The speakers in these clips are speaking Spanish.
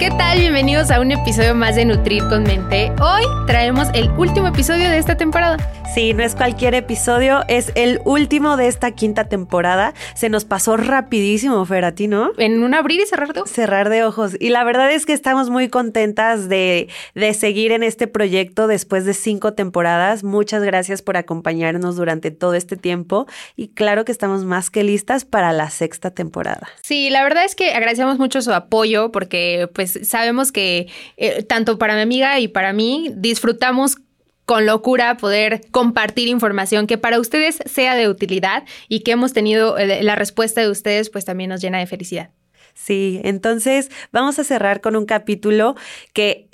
¿Qué tal? Bienvenidos a un episodio más de Nutrir con Mente. Hoy traemos el último episodio de esta temporada. Sí, no es cualquier episodio, es el último de esta quinta temporada. Se nos pasó rapidísimo, Fer, a ti, ¿no? En un abrir y cerrar de ojos. Cerrar de ojos. Y la verdad es que estamos muy contentas de, de seguir en este proyecto después de cinco temporadas. Muchas gracias por acompañarnos durante todo este tiempo. Y claro que estamos más que listas para la sexta temporada. Sí, la verdad es que agradecemos mucho su apoyo porque pues sabemos que eh, tanto para mi amiga y para mí disfrutamos con locura poder compartir información que para ustedes sea de utilidad y que hemos tenido eh, la respuesta de ustedes pues también nos llena de felicidad. Sí, entonces vamos a cerrar con un capítulo que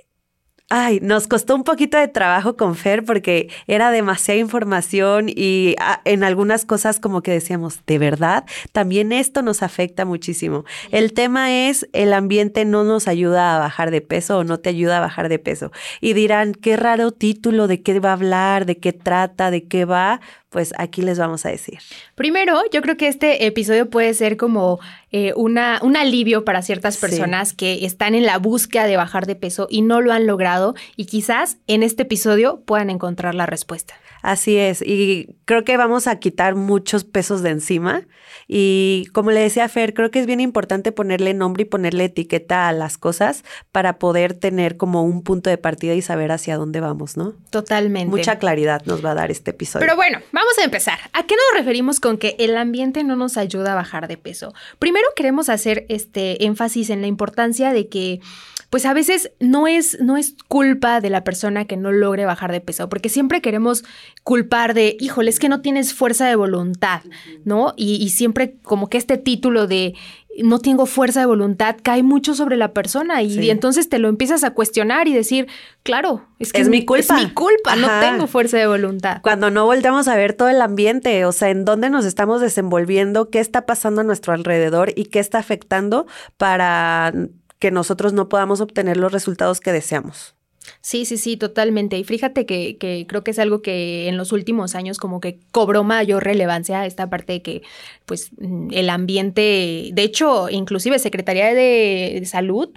Ay, nos costó un poquito de trabajo con Fer porque era demasiada información y ah, en algunas cosas como que decíamos, de verdad, también esto nos afecta muchísimo. El tema es, el ambiente no nos ayuda a bajar de peso o no te ayuda a bajar de peso. Y dirán, qué raro título, de qué va a hablar, de qué trata, de qué va pues aquí les vamos a decir. Primero, yo creo que este episodio puede ser como eh, una, un alivio para ciertas personas que están en la búsqueda de bajar de peso y no lo han logrado y quizás en este episodio puedan encontrar la respuesta. Así es, y creo que vamos a quitar muchos pesos de encima. Y como le decía Fer, creo que es bien importante ponerle nombre y ponerle etiqueta a las cosas para poder tener como un punto de partida y saber hacia dónde vamos, ¿no? Totalmente. Mucha claridad nos va a dar este episodio. Pero bueno, vamos a empezar. ¿A qué nos referimos con que el ambiente no nos ayuda a bajar de peso? Primero queremos hacer este énfasis en la importancia de que pues a veces no es, no es culpa de la persona que no logre bajar de peso, porque siempre queremos culpar de, híjole, es que no tienes fuerza de voluntad, ¿no? Y, siempre como que este título de no tengo fuerza de voluntad cae mucho sobre la persona y, entonces te lo empiezas a cuestionar y decir, claro, es que es, mi culpa. Es mi culpa, no tengo fuerza de voluntad. Cuando no volteamos a ver todo el ambiente, o sea, en dónde nos estamos desenvolviendo, qué está pasando a nuestro alrededor y qué está afectando para que nosotros no podamos obtener los resultados que deseamos. Sí, sí, sí, totalmente. Y fíjate que, que, creo que es algo que en los últimos años como que cobró mayor relevancia esta parte de que, pues, mm, el ambiente, de hecho, inclusive Secretaría de Salud,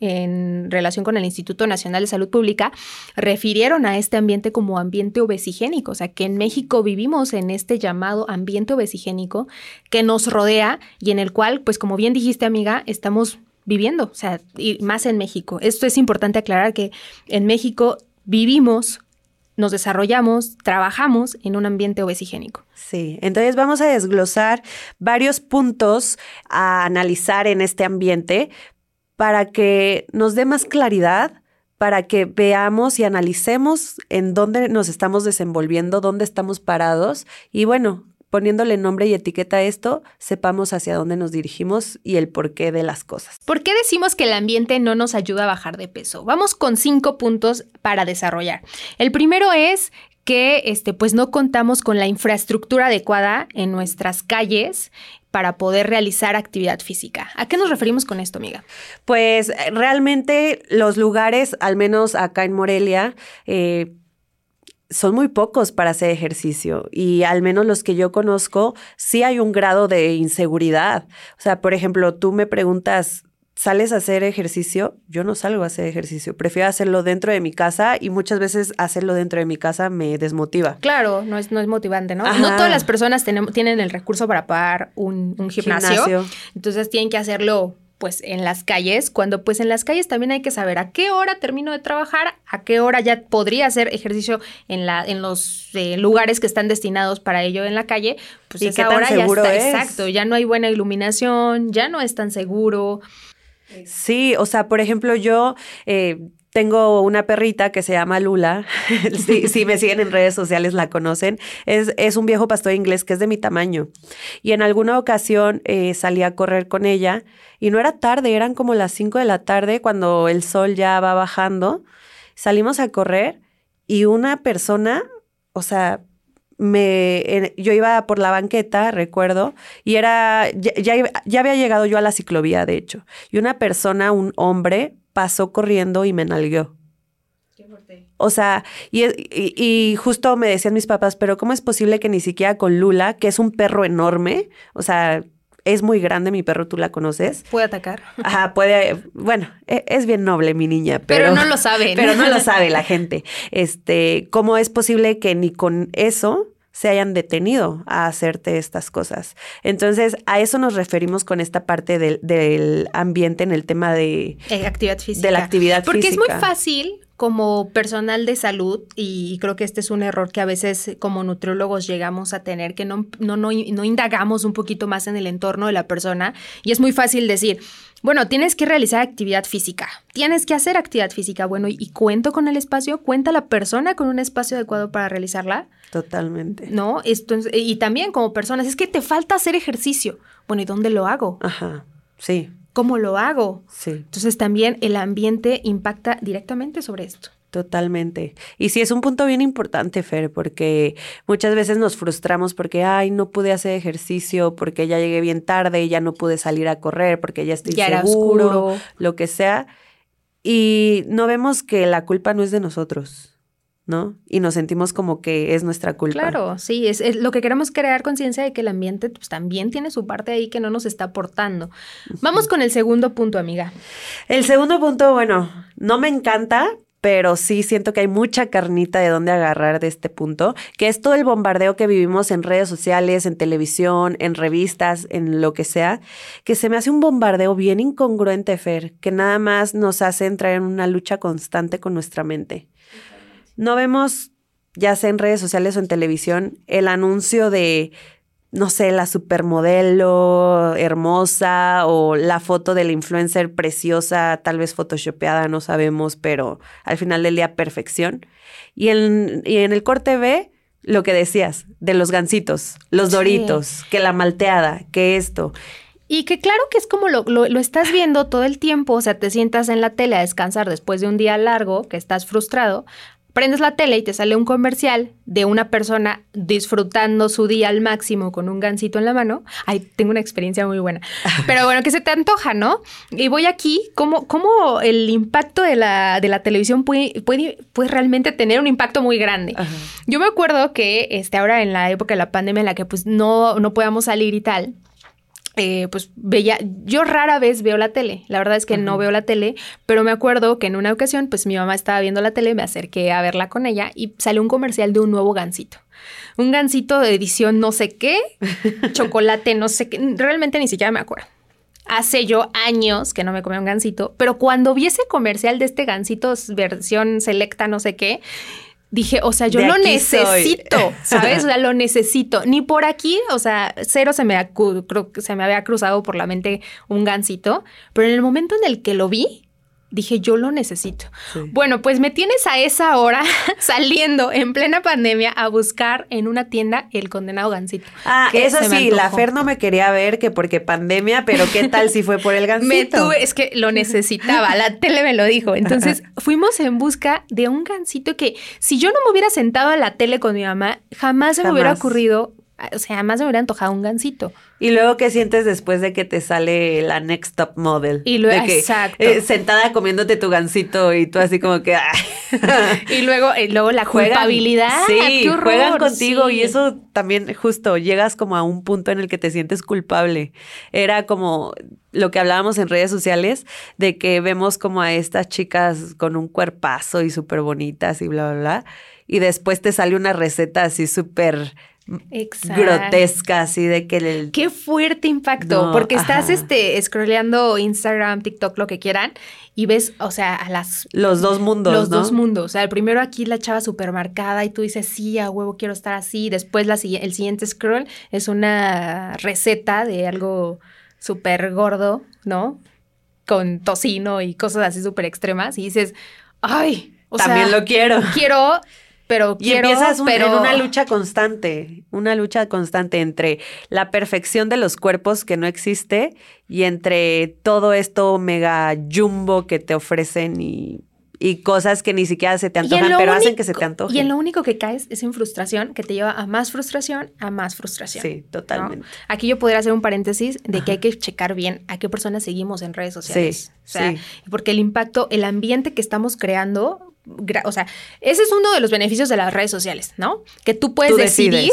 en relación con el Instituto Nacional de Salud Pública, refirieron a este ambiente como ambiente obesigénico, o sea, que en México vivimos en este llamado ambiente obesigénico que nos rodea y en el cual, pues como bien dijiste amiga, estamos viviendo, o sea, y más en México. Esto es importante aclarar que en México vivimos, nos desarrollamos, trabajamos en un ambiente obesigénico. Sí, entonces vamos a desglosar varios puntos a analizar en este ambiente para que nos dé más claridad para que veamos y analicemos en dónde nos estamos desenvolviendo, dónde estamos parados y bueno, poniéndole nombre y etiqueta a esto, sepamos hacia dónde nos dirigimos y el porqué de las cosas. ¿Por qué decimos que el ambiente no nos ayuda a bajar de peso? Vamos con cinco puntos para desarrollar. El primero es que este, pues no contamos con la infraestructura adecuada en nuestras calles para poder realizar actividad física. ¿A qué nos referimos con esto, amiga? Pues realmente los lugares, al menos acá en Morelia, eh, son muy pocos para hacer ejercicio y al menos los que yo conozco, sí hay un grado de inseguridad. O sea, por ejemplo, tú me preguntas, ¿sales a hacer ejercicio? Yo no salgo a hacer ejercicio, prefiero hacerlo dentro de mi casa y muchas veces hacerlo dentro de mi casa me desmotiva. Claro, no es, no es motivante, ¿no? No todas las personas tienen el recurso para pagar un, gimnasio, entonces tienen que hacerlo pues en las calles, cuando pues en las calles también hay que saber a qué hora termino de trabajar, a qué hora ya podría hacer ejercicio en, la, en los eh, lugares que están destinados para ello en la calle, pues ¿Y esa hora ya está, exacto, ya no hay buena iluminación, ya no es tan seguro. Sí, o sea, por ejemplo, yo... Eh, tengo una perrita que se llama Lula. si, me siguen en redes sociales la conocen. Es, es, un viejo pastor inglés que es de mi tamaño. Y en alguna ocasión eh, salí a correr con ella y no era tarde, eran como las 5 de la tarde cuando el sol ya va bajando. Salimos a correr y una persona, o sea, me, yo iba por la banqueta, recuerdo, y era, ya, ya, había llegado yo a la ciclovía, de hecho, y una persona, un hombre, pasó corriendo y me nalgueó. Qué fuerte. O sea, y, y, justo me decían mis papás, pero ¿cómo es posible que ni siquiera con Lula, que es un perro enorme, o sea, es muy grande mi perro, tú la conoces. Puede atacar. Ajá, puede, bueno, e, es bien noble mi niña, pero, pero no lo sabe. Pero no lo sabe la gente. Este, ¿cómo es posible que ni con eso se hayan detenido a hacerte estas cosas. Entonces, a eso nos referimos con esta parte del, ambiente en el tema de eh, actividad física. De la actividad Porque física. Porque es muy fácil como personal de salud, y creo que este es un error que a veces como nutriólogos llegamos a tener, que no, no, no, no indagamos un poquito más en el entorno de la persona, y es muy fácil decir, bueno, tienes que realizar actividad física, tienes que hacer actividad física, bueno, ¿y cuento con el espacio? ¿Cuenta la persona con un espacio adecuado para realizarla? Totalmente. No, esto, y también como personas, es que te falta hacer ejercicio. Bueno, ¿y dónde lo hago? Ajá, sí. ¿Cómo lo hago? Sí. Entonces también el ambiente impacta directamente sobre esto. Totalmente. Y sí, es un punto bien importante, Fer, porque muchas veces nos frustramos porque, ay, no pude hacer ejercicio, porque ya llegué bien tarde, ya no pude salir a correr, porque ya estoy ya seguro, lo que sea. Y no vemos que la culpa no es de nosotros. ¿no? Y nos sentimos como que es nuestra culpa. Claro, sí, es, lo que queremos crear conciencia de que el ambiente pues, también tiene su parte ahí que no nos está aportando. Vamos con el segundo punto, amiga. El segundo punto, bueno, no me encanta, pero sí siento que hay mucha carnita de dónde agarrar de este punto, que es todo el bombardeo que vivimos en redes sociales, en televisión, en revistas, en lo que sea, que se me hace un bombardeo bien incongruente, Fer, que nada más nos hace entrar en una lucha constante con nuestra mente. No vemos, ya sea en redes sociales o en televisión, el anuncio de, no sé, la supermodelo hermosa o la foto de la influencer preciosa, tal vez photoshopeada, no sabemos, pero al final del día perfección. Y en, y en el corte B, lo que decías, de los gancitos, los doritos, que la malteada, que esto. Y que claro que es como lo, lo, lo, estás viendo todo el tiempo, o sea, te sientas en la tele a descansar después de un día largo, que estás frustrado, prendes la tele y te sale un comercial de una persona disfrutando su día al máximo con un gancito en la mano. Ay, tengo una experiencia muy buena. Pero bueno, que se te antoja, ¿no? Y voy aquí, ¿cómo, cómo el impacto de la, de la televisión puede, puede, puede, realmente tener un impacto muy grande? Ajá. Yo me acuerdo que este, ahora en la época de la pandemia en la que pues no, no podíamos salir y tal, eh, pues veía, yo rara vez veo la tele, la verdad es que uh -huh. no veo la tele, pero me acuerdo que en una ocasión, pues mi mamá estaba viendo la tele, me acerqué a verla con ella y salió un comercial de un nuevo gansito. Un gansito de edición no sé qué, chocolate no sé qué, realmente ni siquiera me acuerdo. Hace yo años que no me comía un gansito, pero cuando vi ese comercial de este gansito versión selecta no sé qué, dije, o sea, yo lo necesito, soy. ¿sabes? O sea, lo necesito. Ni por aquí, o sea, cero se me, se me había cruzado por la mente un gansito, pero en el momento en el que lo vi, dije, yo lo necesito. Sí. Bueno, pues me tienes a esa hora saliendo en plena pandemia a buscar en una tienda el condenado gansito. Ah, eso sí, la Fer no me quería ver que porque pandemia, pero ¿qué tal si fue por el gansito? me tuve, es que lo necesitaba, la tele me lo dijo. Entonces fuimos en busca de un gansito que si yo no me hubiera sentado a la tele con mi mamá, jamás se jamás. me hubiera ocurrido o sea, además me hubiera antojado un gansito. Y luego, ¿qué sientes después de que te sale la Next Top Model? Y luego, de que, exacto. Eh, sentada comiéndote tu gansito y tú así como que... y luego, y luego la juegan, culpabilidad. Sí, juegan contigo sí. y eso también justo llegas como a un punto en el que te sientes culpable. Era como lo que hablábamos en redes sociales de que vemos como a estas chicas con un cuerpazo y súper bonitas y bla, bla, bla. Y después te sale una receta así súper Exacto. grotesca, así de que el... Qué fuerte impacto, no, porque estás este scrolleando Instagram, TikTok, lo que quieran, y ves, o sea, a las... Los dos mundos, Los ¿no? dos mundos. O sea, el primero aquí la chava súper marcada y tú dices, sí, a huevo quiero estar así. Después la, el siguiente scroll es una receta de algo súper gordo, ¿no? Con tocino y cosas así súper extremas. Y dices, ay, o También sea, lo quiero. quiero, pero Y quiero, empiezas un- pero en una lucha constante, una lucha constante entre la perfección de los cuerpos que no existe y entre todo esto mega jumbo que te ofrecen y, y cosas que ni siquiera se te antojan, pero hacen que se te antojen. Y en lo único que caes es en frustración, que te lleva a más frustración, a más frustración. Sí, ¿no? totalmente. Aquí yo podría hacer un paréntesis de que hay que checar bien a qué personas seguimos en redes sociales. Sí, o sea, sí. porque el impacto, el ambiente que estamos creando, o sea, ese es uno de los beneficios de las redes sociales, ¿no? Que tú puedes Tú decidir.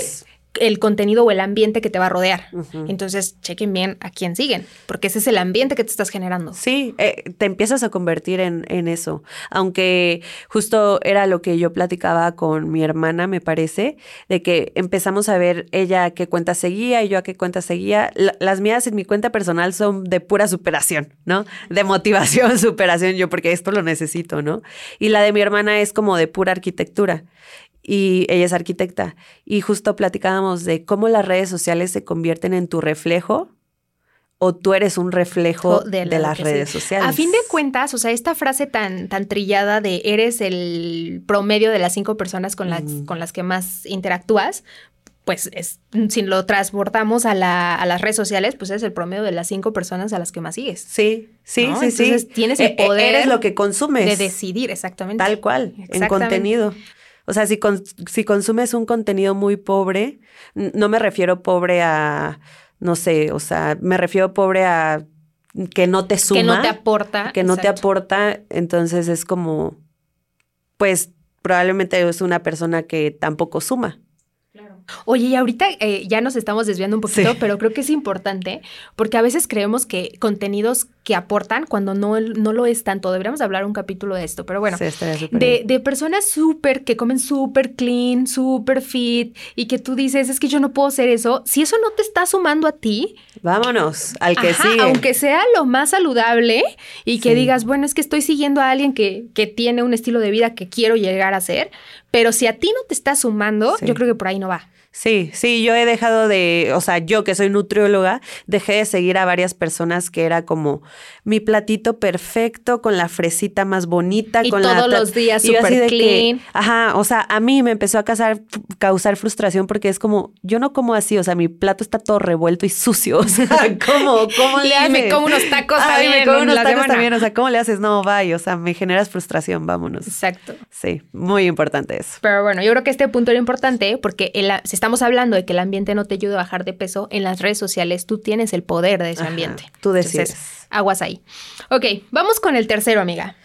El contenido o el ambiente que te va a rodear. Entonces, chequen bien a quién siguen, porque ese es el ambiente que te estás generando. Sí, eh, te empiezas a convertir en, en eso. Aunque justo era lo que yo platicaba con mi hermana, me parece, de que empezamos a ver ella a qué cuenta seguía y yo a qué cuenta seguía. La- las mías en mi cuenta personal son de pura superación, ¿no? De motivación, superación, yo porque esto lo necesito, ¿no? Y la de mi hermana es como de pura arquitectura. Y ella es arquitecta. Y justo platicábamos de cómo las redes sociales se convierten en tu reflejo o tú eres un reflejo de, la- las redes sí. sociales. A fin de cuentas, o sea, esta frase tan, tan trillada de eres el promedio de las cinco personas con las, Mm. con las que más interactúas, pues es, si lo transportamos a, la, a las redes sociales, pues es el promedio de las cinco personas a las que más sigues. Sí, sí, ¿no? sí, Entonces, sí. tienes el E- e- poder Eres lo que consumes. De decidir, exactamente. Tal cual, en contenido. O sea, si, con- si consumes un contenido muy pobre, no me refiero pobre a, no sé, o sea, me refiero pobre a que no te suma. Que no te aporta. que no te aporta, entonces es como, pues probablemente es una persona que tampoco suma. Oye, y ahorita eh, ya nos estamos desviando un poquito, Sí. pero creo que es importante porque a veces creemos que contenidos que aportan cuando no, no lo es tanto. Deberíamos hablar un capítulo de esto, pero bueno. Sí, De, de personas súper, que comen súper clean, súper fit, y que tú dices, es que yo no puedo hacer eso. Si eso no te está sumando a ti, Vámonos, al que ajá, sigue. aunque sea lo más saludable, y que Sí. digas, bueno, es que estoy siguiendo a alguien que, que tiene un estilo de vida que quiero llegar a ser, pero si a ti no te está sumando, Sí. yo creo que por ahí no va. Sí, sí, yo he dejado de, o sea, yo que soy nutrióloga, dejé de seguir a varias personas que era como mi platito perfecto con la fresita más bonita, Y con la todos ta- los días y súper que- clean. ajá, o sea, a mí me empezó a causar, causar frustración porque es como, yo no como así, o sea, mi plato está todo revuelto y sucio, o sea, ¿cómo, cómo le Y haces? me como unos tacos Ay, también me como unos la tacos semana. también, o sea, ¿cómo le haces? No, bye, o sea, me generas frustración, vámonos. Exacto. Sí, muy importante eso. Pero bueno, yo creo que este punto era importante porque el- estamos hablando de que el ambiente no te ayuda a bajar de peso, en las redes sociales tú tienes el poder de ese Ajá, ambiente. tú Entonces, decides. Aguas ahí. Ok, vamos con el tercero, amiga.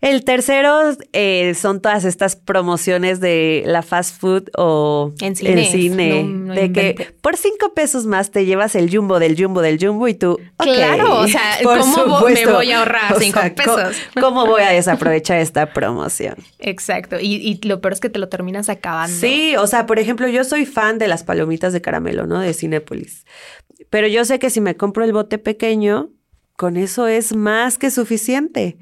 El tercero eh, son todas estas promociones de la fast food o En cines, cine, no- no de que por cinco pesos más te llevas el jumbo del jumbo del jumbo y tú, Claro, o sea, por ¿cómo vo- me supuesto. voy a ahorrar O cinco sea, ¿cómo- pesos? ¿Cómo voy a desaprovechar esta promoción? Exacto. Y, y lo peor es que te lo terminas acabando. Sí, o sea, por ejemplo, yo soy fan de las palomitas de caramelo, ¿no? De Cinépolis. Pero yo sé que si me compro el bote pequeño, con eso es más que suficiente.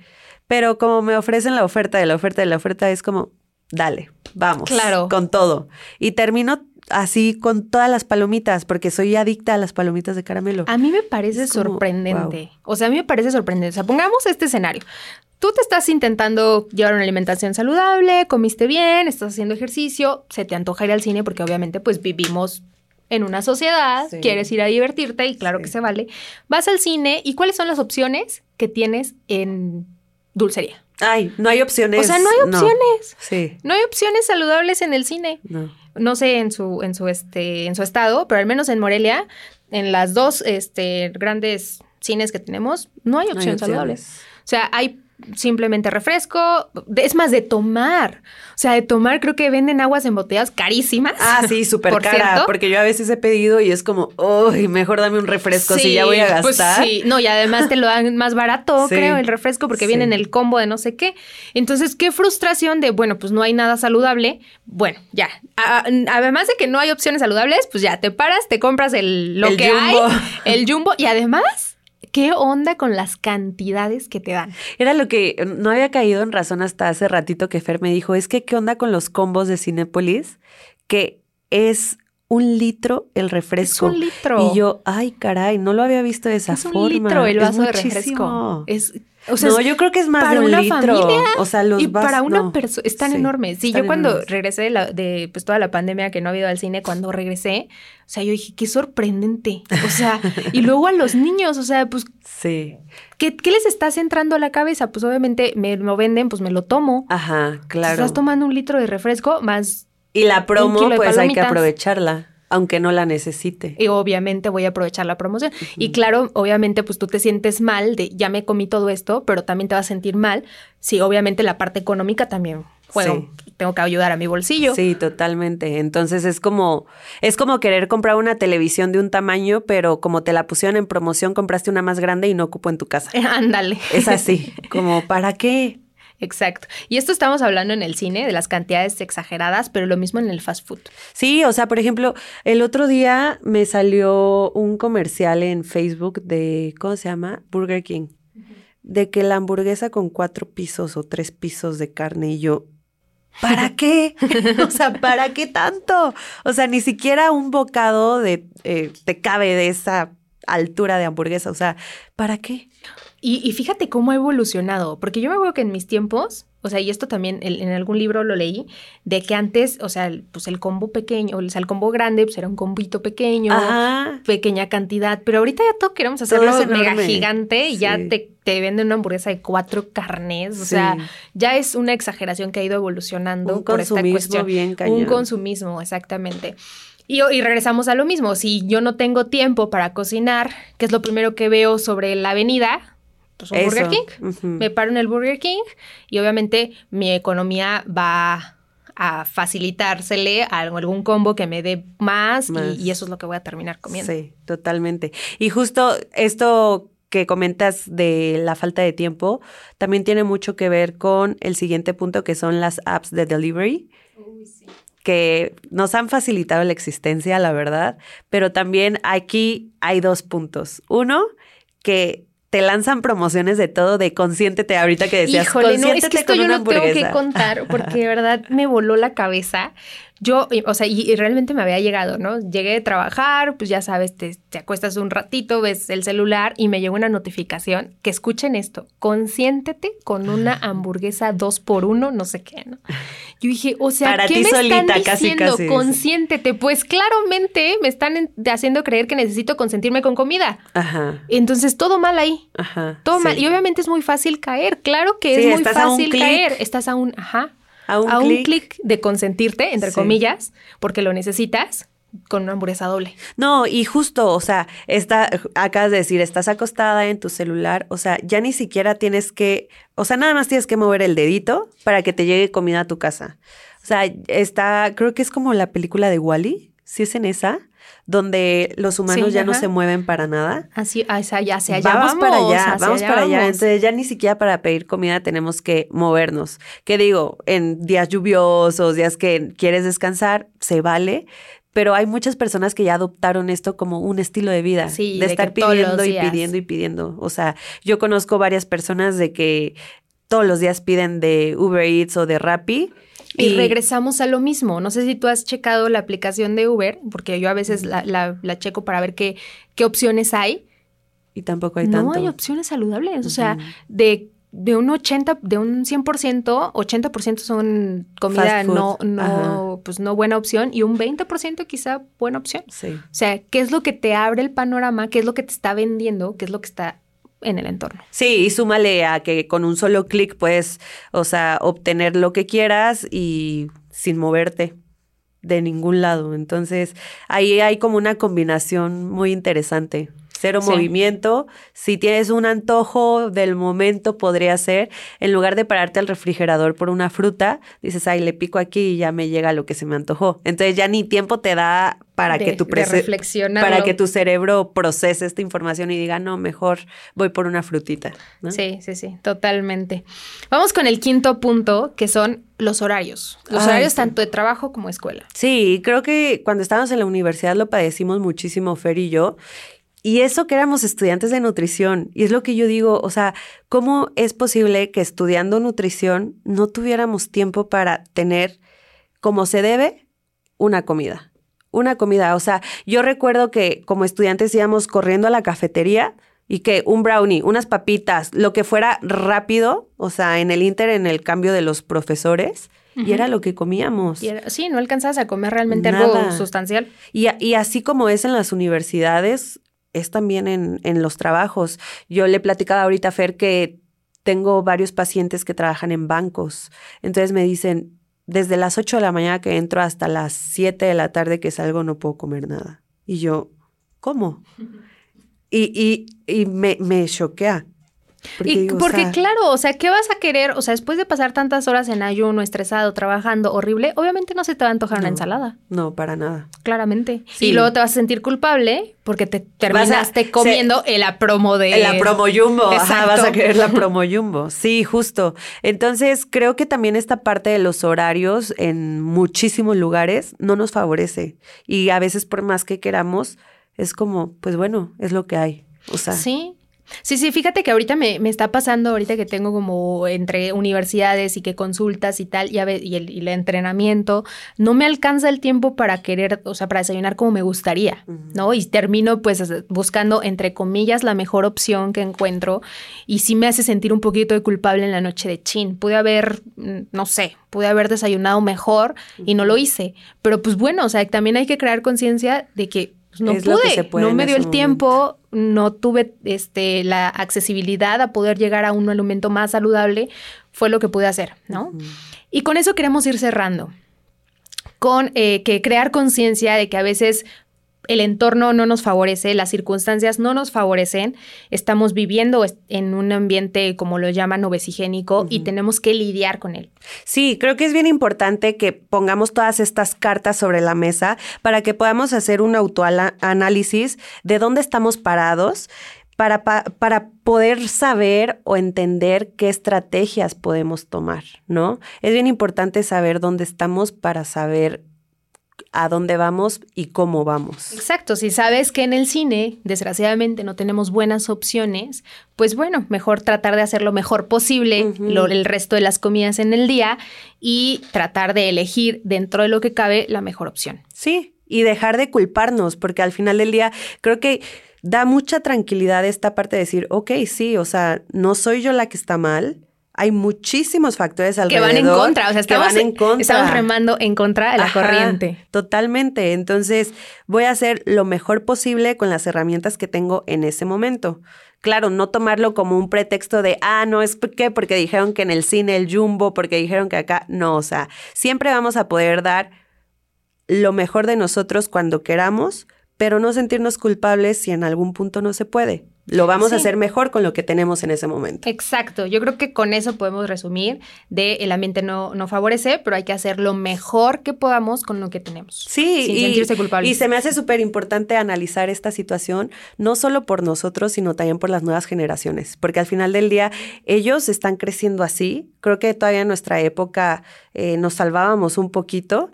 Pero como me ofrecen la oferta de la oferta de la oferta, es como, dale, vamos. Claro. Con todo. Y termino así con todas las palomitas, porque soy adicta a las palomitas de caramelo. A mí me parece como, sorprendente. O sea, a mí me parece sorprendente. O sea, pongamos este escenario. Tú te estás intentando llevar una alimentación saludable, comiste bien, estás haciendo ejercicio, se te antoja ir al cine porque obviamente pues vivimos en una sociedad, Sí. quieres ir a divertirte y claro Sí. que se vale. Vas al cine y ¿cuáles son las opciones que tienes en dulcería? Ay, no hay opciones. O sea, no hay opciones. Sí, No hay opciones saludables en el cine. no. no sé en su, en su, este, en su estado, pero al menos en Morelia, en las dos este, grandes cines que tenemos, no hay No hay opciones. O sea, hay simplemente refresco, es más de tomar. O sea, de tomar creo que venden aguas en botellas carísimas. Ah, sí, súper Por cara, cierto. porque yo a veces he pedido y es como, uy, mejor dame un refresco si ya voy a pues gastar. sí, no, y además te lo dan más barato, Sí. creo, el refresco, porque Sí. viene en el combo de no sé qué. Entonces, qué frustración de, bueno, pues no hay nada saludable. Bueno, ya. A- además de que no hay opciones saludables, pues ya te paras, te compras el, lo El que Jumbo. hay, el jumbo, y además, ¿qué onda con las cantidades que te dan? Era lo que no había caído en razón hasta hace ratito que Fer me dijo, es que qué onda con los combos de Cinépolis, que es un litro el refresco. Es un litro. Y yo, ay, caray, no lo había visto de esa es un forma. litro el Es vaso de muchísimo. refresco. Es O sea, no, yo creo que es más de un una litro. Familia, o sea, los y para una persona es tan enorme. Sí, yo cuando regresé de, la, de pues, toda la pandemia que no ha habido al cine, cuando regresé, o sea, yo dije, qué sorprendente. O sea, y luego a los niños, o sea, pues. Sí. ¿qué, ¿Qué, les estás entrando a la cabeza? Pues obviamente me lo venden, pues me lo tomo. Ajá, claro. Estás tomando un litro de refresco más. Y la promo, pues hay que aprovecharla aunque no la necesite. Y obviamente voy a aprovechar la promoción. Y claro, obviamente pues tú te sientes mal de ya me comí todo esto, pero también te vas a sentir mal si obviamente la parte económica también juego. Tengo que ayudar a mi bolsillo. Sí, totalmente. Entonces es como, es como querer comprar una televisión de un tamaño, pero como te la pusieron en promoción, compraste una más grande y no ocupo en tu casa. Ándale. Es así, como ¿para qué? Exacto. Y esto estamos hablando en el cine, de las cantidades exageradas, pero lo mismo en el fast food. Sí, o sea, por ejemplo, el otro día me salió un comercial en Facebook de, ¿cómo se llama? Burger King. De que la hamburguesa con cuatro pisos o tres pisos de carne y yo, ¿para qué? o sea, ¿para qué tanto? O sea, ni siquiera un bocado de, eh, te cabe de esa altura de hamburguesa. O sea, ¿para qué? Y, fíjate cómo ha evolucionado, porque yo me acuerdo que en mis tiempos, o sea, y esto también en algún libro lo leí, de que antes, o sea, pues el combo pequeño, o sea, el combo grande, pues era un combito pequeño, pequeña cantidad, pero ahorita ya todo queremos hacerlo mega gigante y ya te, te, venden una hamburguesa de cuatro carnes, o sea, ya es una exageración que ha ido evolucionando un por esta cuestión. Bien Un consumismo, exactamente. Y, y, regresamos a lo mismo, si yo no tengo tiempo para cocinar, que es lo primero que veo sobre la avenida, pues un Burger King. Me paro en el Burger King y obviamente mi economía va a facilitársele a algún combo que me dé más, Y, eso es lo que voy a terminar comiendo. Sí, totalmente. Y justo esto que comentas de la falta de tiempo también tiene mucho que ver con el siguiente punto que son las apps de delivery. que nos han facilitado la existencia, la verdad, pero también aquí hay dos puntos. Uno, que te lanzan promociones de todo, de consiéntete ahorita que decías, Híjole, no, es que esto yo no tengo que contar porque de verdad me voló la cabeza yo, o sea, y, realmente me había llegado, ¿no? Llegué de trabajar, pues ya sabes, te, te, acuestas un ratito, ves el celular y me llegó una notificación que escuchen esto, consiéntete con una hamburguesa dos por uno, no sé qué, ¿no? Yo dije, o sea, ¿qué me están diciendo? consiéntete. Pues claramente me están haciendo creer que necesito consentirme con comida. Ajá. Entonces, todo mal ahí. Ajá. Todo mal. Y obviamente es muy fácil caer. Claro que es muy fácil caer. Estás a un, ajá a un, clic de consentirte, entre comillas, porque lo necesitas con una hamburguesa doble. No, y justo, o sea, está, acabas de decir, estás acostada en tu celular, o sea, ya ni siquiera tienes que, o sea, nada más tienes que mover el dedito para que te llegue comida a tu casa. O sea, está, creo que es como la película de Wally, si es en esa, donde los humanos ya no se mueven para nada. Así, ya se allá vamos, para allá, vamos para allá. Entonces ya ni siquiera para pedir comida tenemos que movernos. ¿Qué digo? En días lluviosos, días que quieres descansar, se vale, pero hay muchas personas que ya adoptaron esto como un estilo de vida, de, estar pidiendo y pidiendo y pidiendo. O sea, yo conozco varias personas de que todos los días piden de Uber Eats o de Rappi y, regresamos a lo mismo. No sé si tú has checado la aplicación de Uber, porque yo a veces la, la, checo para ver qué, qué opciones hay. Y tampoco hay tanto. No hay opciones saludables. O sea, de, de un 80, de un 100%, 80% son comida no, no, pues no buena opción y un 20% quizá buena opción. Sí. O sea, ¿qué es lo que te abre el panorama? ¿Qué es lo que te está vendiendo? ¿Qué es lo que está en el entorno. Sí, y súmale a que con un solo clic puedes, o sea, obtener lo que quieras y sin moverte de ningún lado. Entonces, ahí hay como una combinación muy interesante cero movimiento. Si tienes un antojo del momento, podría ser, en lugar de pararte al refrigerador por una fruta, dices, ay, le pico aquí y ya me llega lo que se me antojó. Entonces ya ni tiempo te da para que tu para que tu cerebro procese esta información y diga, no, mejor voy por una frutita. Sí, sí, sí, totalmente. Vamos con el quinto punto, que son los horarios. Los horarios tanto de trabajo como de escuela. Sí, creo que cuando estábamos en la universidad lo padecimos muchísimo, Fer y yo. Y eso que éramos estudiantes de nutrición. Y es lo que yo digo, o sea, ¿cómo es posible que estudiando nutrición no tuviéramos tiempo para tener, como se debe, una comida? Una comida. O sea, yo recuerdo que como estudiantes íbamos corriendo a la cafetería y que un brownie, unas papitas, lo que fuera rápido, o sea, en el inter, en el cambio de los profesores, y era lo que comíamos. sí, no alcanzabas a comer realmente algo sustancial. Y, y, así como es en las universidades, es también en, en los trabajos. Yo le platicaba ahorita a Fer que tengo varios pacientes que trabajan en bancos. Entonces me dicen, desde las 8 de la mañana que entro hasta las 7 de la tarde que salgo no puedo comer nada. Y yo, ¿cómo? Y, y, y me, me choquea. Porque, porque claro, o sea, ¿qué vas a querer? O sea, después de pasar tantas horas en ayuno, estresado, trabajando, horrible, obviamente no se te va a antojar una ensalada. No, para nada. Claramente. Y luego te vas a sentir culpable porque te terminaste comiendo el apromo de... El apromo jumbo. Ajá, vas a querer la promo jumbo. Sí, justo. Entonces, creo que también esta parte de los horarios en muchísimos lugares no nos favorece. Y a veces, por más que queramos, es como, pues bueno, es lo que hay. O sea, sí. Sí, sí, fíjate que ahorita me, me, está pasando, ahorita que tengo como entre universidades y que consultas y tal, y, y, el, y, el, entrenamiento, no me alcanza el tiempo para querer, o sea, para desayunar como me gustaría, ¿no? Y termino pues buscando, entre comillas, la mejor opción que encuentro y sí me hace sentir un poquito de culpable en la noche de chin. Pude haber, mm, no sé, pude haber desayunado mejor y no lo hice, pero pues bueno, o sea, también hay que crear conciencia de que pues, no pude, no me dio el tiempo, no tuve este, la accesibilidad a poder llegar a un alimento más saludable, fue lo que pude hacer, ¿no? Y con eso queremos ir cerrando, con eh, que crear conciencia de que a veces el entorno no nos favorece, las circunstancias no nos favorecen, estamos viviendo en un ambiente, como lo llaman, obesigénico y tenemos que lidiar con él. Sí, creo que es bien importante que pongamos todas estas cartas sobre la mesa para que podamos hacer un autoanálisis de dónde estamos parados. Para, para, poder saber o entender qué estrategias podemos tomar, ¿no? Es bien importante saber dónde estamos para saber a dónde vamos y cómo vamos. Exacto, si sabes que en el cine, desgraciadamente, no tenemos buenas opciones, pues bueno, mejor tratar de hacer lo mejor posible el resto de las comidas en el día y tratar de elegir dentro de lo que cabe la mejor opción. Sí, y dejar de culparnos, porque al final del día creo que da mucha tranquilidad esta parte de decir, ok, sí, o sea, no soy yo la que está mal, hay muchísimos factores alrededor. Que van en contra, o sea, estamos, van en contra. estamos remando en contra de la corriente. Totalmente. Entonces, voy a hacer lo mejor posible con las herramientas que tengo en ese momento. Claro, no tomarlo como un pretexto de, ah, no, es porque, porque dijeron que en el cine el jumbo, porque dijeron que acá. No, o sea, siempre vamos a poder dar lo mejor de nosotros cuando queramos, pero no sentirnos culpables si en algún punto no se puede lo vamos a hacer mejor con lo que tenemos en ese momento. Exacto, yo creo que con eso podemos resumir de el ambiente no, no favorece, pero hay que hacer lo mejor que podamos con lo que tenemos. Sí, sin y, sentirse culpable. Y se me hace súper importante analizar esta situación, no solo por nosotros, sino también por las nuevas generaciones, porque al final del día ellos están creciendo así. Creo que todavía en nuestra época eh, nos salvábamos un poquito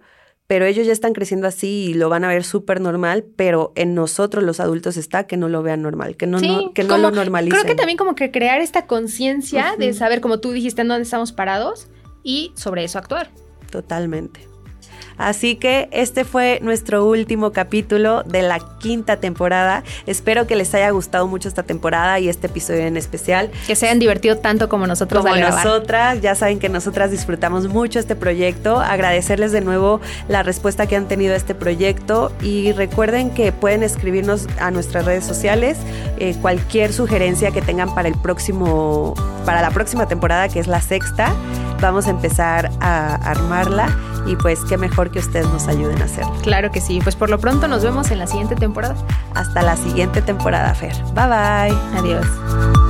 pero ellos ya están creciendo así y lo van a ver súper normal, pero en nosotros los adultos está que no lo vean normal, que no, que no lo normalicen. Creo que también como que crear esta conciencia de saber, como tú dijiste, en dónde estamos parados y sobre eso actuar. Totalmente. Así que este fue nuestro último capítulo de la quinta temporada. Espero que les haya gustado mucho esta temporada y este episodio en especial. Que se hayan divertido tanto como nosotros. Como nosotras, ya saben que nosotras disfrutamos mucho este proyecto. Agradecerles de nuevo la respuesta que han tenido a este proyecto y recuerden que pueden escribirnos a nuestras redes sociales eh, cualquier sugerencia que tengan para el próximo, para la próxima temporada que es la sexta. Vamos a empezar a armarla y pues qué mejor que ustedes nos ayuden a hacerlo. Claro que sí, pues por lo pronto nos vemos en la siguiente temporada. Hasta la siguiente temporada, Fer. Bye bye. Adiós.